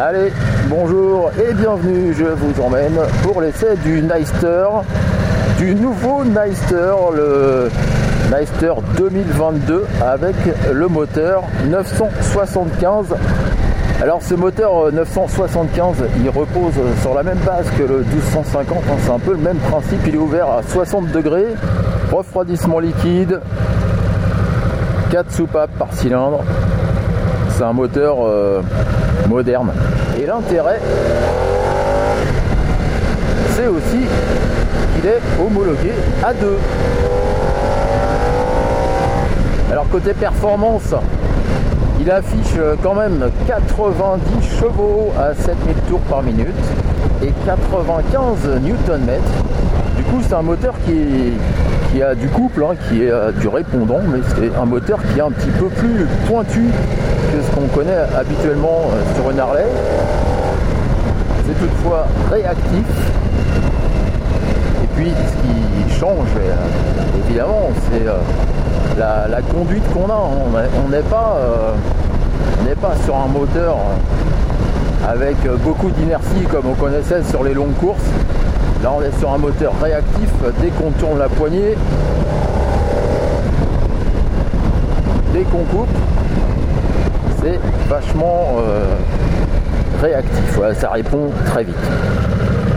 Allez, bonjour et bienvenue, je vous emmène pour l'essai du Neister, du nouveau Neister, le Neister 2022 avec le moteur 975. Alors ce moteur 975, il repose sur la même base que le 1250, hein, c'est un peu le même principe, il est ouvert à 60 degrés, refroidissement liquide, 4 soupapes par cylindre, c'est un moteur euh, moderne. Et l'intérêt, c'est aussi qu'il est homologué à 2. Alors côté performance, il affiche quand même 90 chevaux à 7000 tours par minute et 95 Nm. Du coup, c'est un moteur qui, qui a du couple, hein, qui est euh, du répondant, mais c'est un moteur qui est un petit peu plus pointu que ce qu'on connaît habituellement euh, sur une Harley. C'est toutefois réactif. Et puis, ce qui change, euh, évidemment, c'est la, conduite qu'on a. On n'est pas, pas sur un moteur avec beaucoup d'inertie comme on connaissait sur les longues courses. Là, on est sur un moteur réactif. Dès qu'on tourne la poignée, dès qu'on coupe, c'est vachement euh, réactif. ça répond très vite.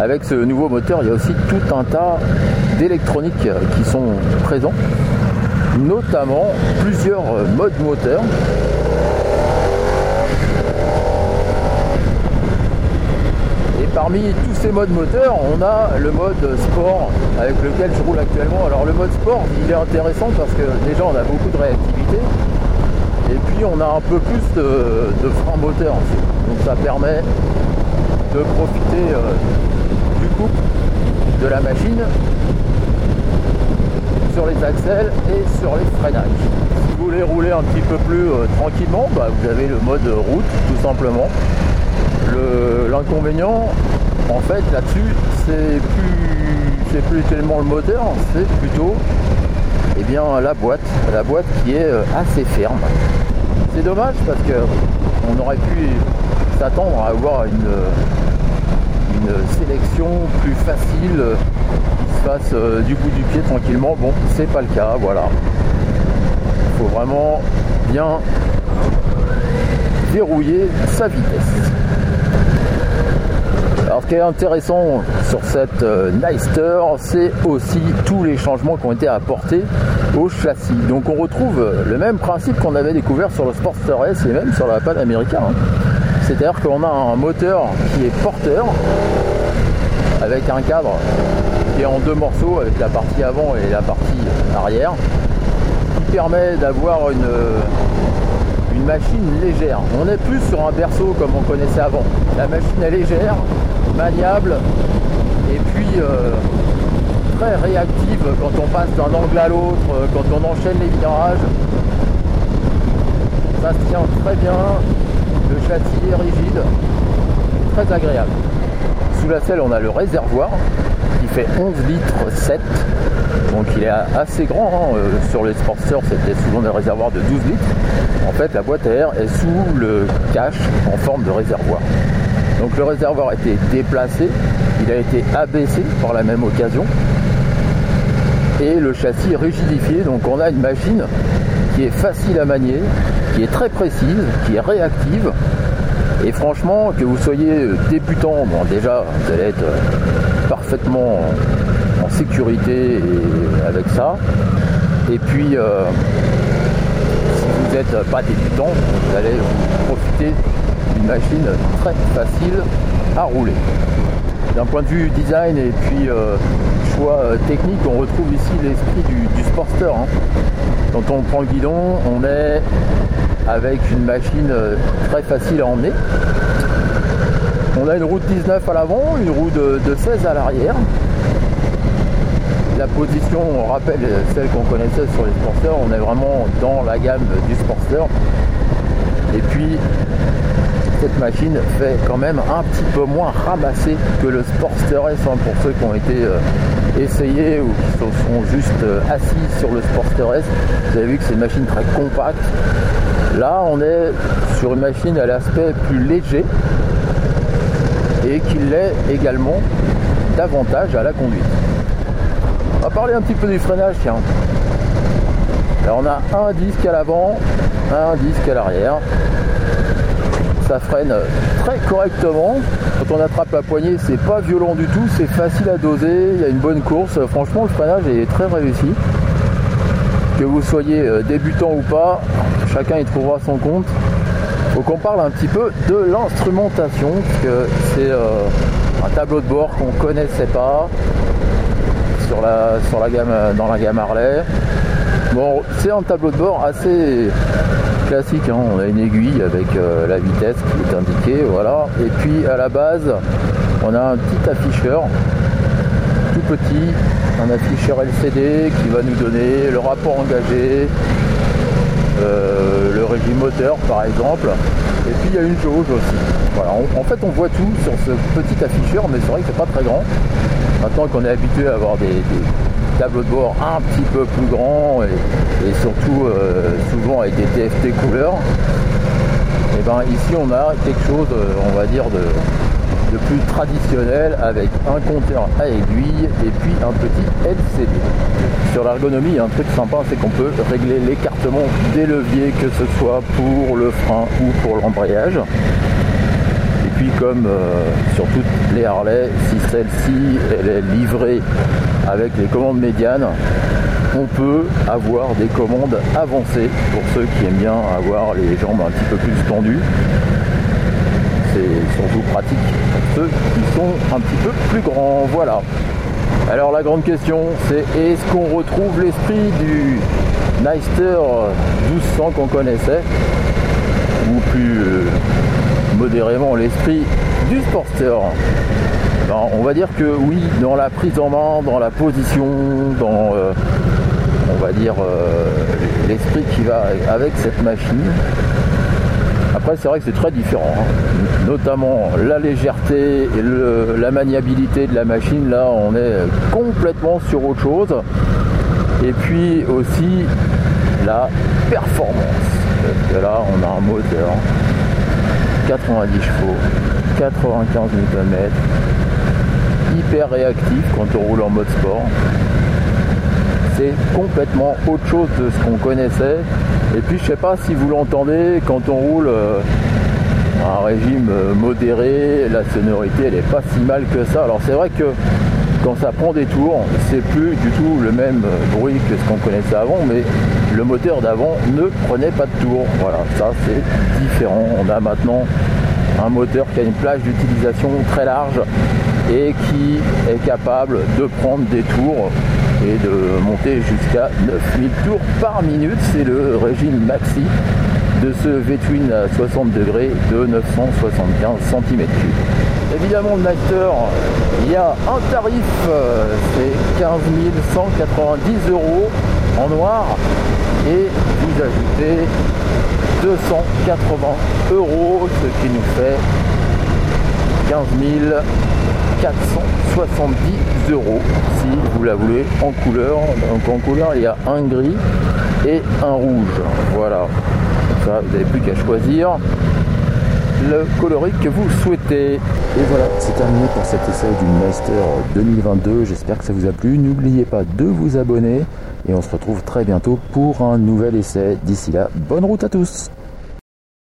Avec ce nouveau moteur, il y a aussi tout un tas d'électroniques qui sont présents, notamment plusieurs modes moteurs parmi tous ces modes moteurs, on a le mode sport avec lequel je roule actuellement. Alors le mode sport, il est intéressant parce que déjà on a beaucoup de réactivité et puis on a un peu plus de, frein moteur. Donc ça permet de profiter euh, du couple de la machine sur les axelles et sur les freinages. Si vous voulez rouler un petit peu plus euh, tranquillement, bah, vous avez le mode route tout simplement. L'inconvénient, en fait, là-dessus, c'est plus, plus tellement le moteur, c'est plutôt eh bien, la boîte, la boîte qui est euh, assez ferme. C'est dommage parce que on aurait pu s'attendre à avoir une, une sélection plus facile qui se fasse euh, du bout du pied tranquillement. Bon, c'est pas le cas, voilà. Il faut vraiment bien verrouiller sa vitesse. Qui est intéressant sur cette euh, Neister, c'est aussi tous les changements qui ont été apportés au châssis. Donc on retrouve le même principe qu'on avait découvert sur le Sportster S et même sur la Pan America. Hein. C'est-à-dire qu'on a un moteur qui est porteur avec un cadre qui est en deux morceaux avec la partie avant et la partie arrière qui permet d'avoir une, une machine légère. On n'est plus sur un berceau comme on connaissait avant. La machine est légère, maniable et puis euh, très réactive quand on passe d'un angle à l'autre, euh, quand on enchaîne les virages. Ça se tient très bien, le châssis est rigide, très agréable. Sous la selle on a le réservoir qui fait 11 litres 7 donc il est assez grand hein, euh, sur les Sportster c'était souvent des réservoirs de 12 litres. En fait la boîte à air est sous le cache en forme de réservoir donc le réservoir a été déplacé, il a été abaissé par la même occasion et le châssis rigidifié. Donc on a une machine qui est facile à manier, qui est très précise, qui est réactive. Et franchement, que vous soyez débutant, bon déjà vous allez être parfaitement en sécurité avec ça. Et puis euh, si vous n'êtes pas débutant, vous allez profiter une machine très facile à rouler. D'un point de vue design et puis euh, choix euh, technique, on retrouve ici l'esprit du, Sportster. Hein. Quand on prend le guidon, on est avec une machine euh, très facile à emmener. On a une roue de 19 à l'avant, une roue de, 16 à l'arrière. La position, on rappelle celle qu'on connaissait sur les Sportsters, on est vraiment dans la gamme du Sportster. Et puis cette machine fait quand même un petit peu moins ramasser que le Sportster S hein, pour ceux qui ont été euh, essayés ou qui sont juste euh, assis sur le Sportster S. Vous avez vu que c'est une machine très compacte. Là, on est sur une machine à l'aspect plus léger et qu'il l'est également davantage à la conduite. On va parler un petit peu du freinage, tiens. Alors on a un disque à l'avant, un disque à l'arrière. Freine très correctement. Quand on attrape la poignée, c'est pas violent du tout, c'est facile à doser, il y a une bonne course. Franchement, le freinage est très réussi. Que vous soyez euh, débutant ou pas, chacun y trouvera son compte. Faut qu'on parle un petit peu de l'instrumentation, que c'est euh, un tableau de bord qu'on connaissait pas sur la, sur la gamme, dans la gamme Harley. Bon, c'est un tableau de bord assez classique. Hein. On a une aiguille avec euh, la vitesse qui est indiquée, voilà. Et puis à la base, on a un petit afficheur, tout petit, un afficheur LCD qui va nous donner le rapport engagé, euh, le régime moteur par exemple. Et puis il y a une jauge aussi. Voilà, en fait on voit tout sur ce petit afficheur, mais c'est vrai que c'est pas très grand. Maintenant qu'on est habitué à avoir des, tableaux de bord un petit peu plus grands et, surtout euh, souvent avec des TFT couleurs, et eh ben ici on a quelque chose, euh, on va dire, de plus traditionnel avec un compteur à aiguille et puis un petit LCD. Sur l'ergonomie, un truc sympa, c'est qu'on peut régler l'écartement des leviers, que ce soit pour le frein ou pour l'embrayage. Comme euh, sur toutes les Harley, si celle-ci elle est livrée avec les commandes médianes, on peut avoir des commandes avancées pour ceux qui aiment bien avoir les jambes un petit peu plus tendues c'est surtout pratique pour ceux qui sont un petit peu plus grands. Voilà. Alors la grande question c'est est-ce qu'on retrouve l'esprit du Neister 1200 qu'on connaissait ou plus euh, modérément l'esprit du Sportster ben, On va dire que oui, dans la prise en main, dans la position, dans euh, on va dire euh, l'esprit qui va avec cette machine, après, c'est vrai que c'est très différent. Hein. Notamment la légèreté et la maniabilité de la machine. Là, on est complètement sur autre chose. Et puis aussi la performance. Parce là, on a un moteur 90 chevaux, 95 Nm, hyper réactif quand on roule en mode sport. C'est complètement autre chose de ce qu'on connaissait et puis je sais pas si vous l'entendez, quand on roule euh, un régime euh, modéré, la sonorité elle est pas si mal que ça. Alors c'est vrai que quand ça prend des tours, c'est plus du tout le même bruit que ce qu'on connaissait avant, mais le moteur d'avant ne prenait pas de tours. Voilà, ça c'est différent. On a maintenant un moteur qui a une plage d'utilisation très large et qui est capable de prendre des tours et de monter jusqu'à 9000 tours par minute. C'est le régime maxi de ce V-Twin à 60 degrés de 975 cm3. Évidemment, le Master, il y a un tarif, c'est 15 190 euros en noir et vous ajoutez 280 euros, ce qui nous fait 15 470 euros si vous la voulez en couleur. Donc en couleur, il y a un gris et un rouge. Voilà. Vous n'avez plus qu'à choisir le coloris que vous souhaitez. Et voilà, c'est terminé pour cet essai du Meister 2022. J'espère que ça vous a plu. N'oubliez pas de vous abonner et on se retrouve très bientôt pour un nouvel essai. D'ici là, bonne route à tous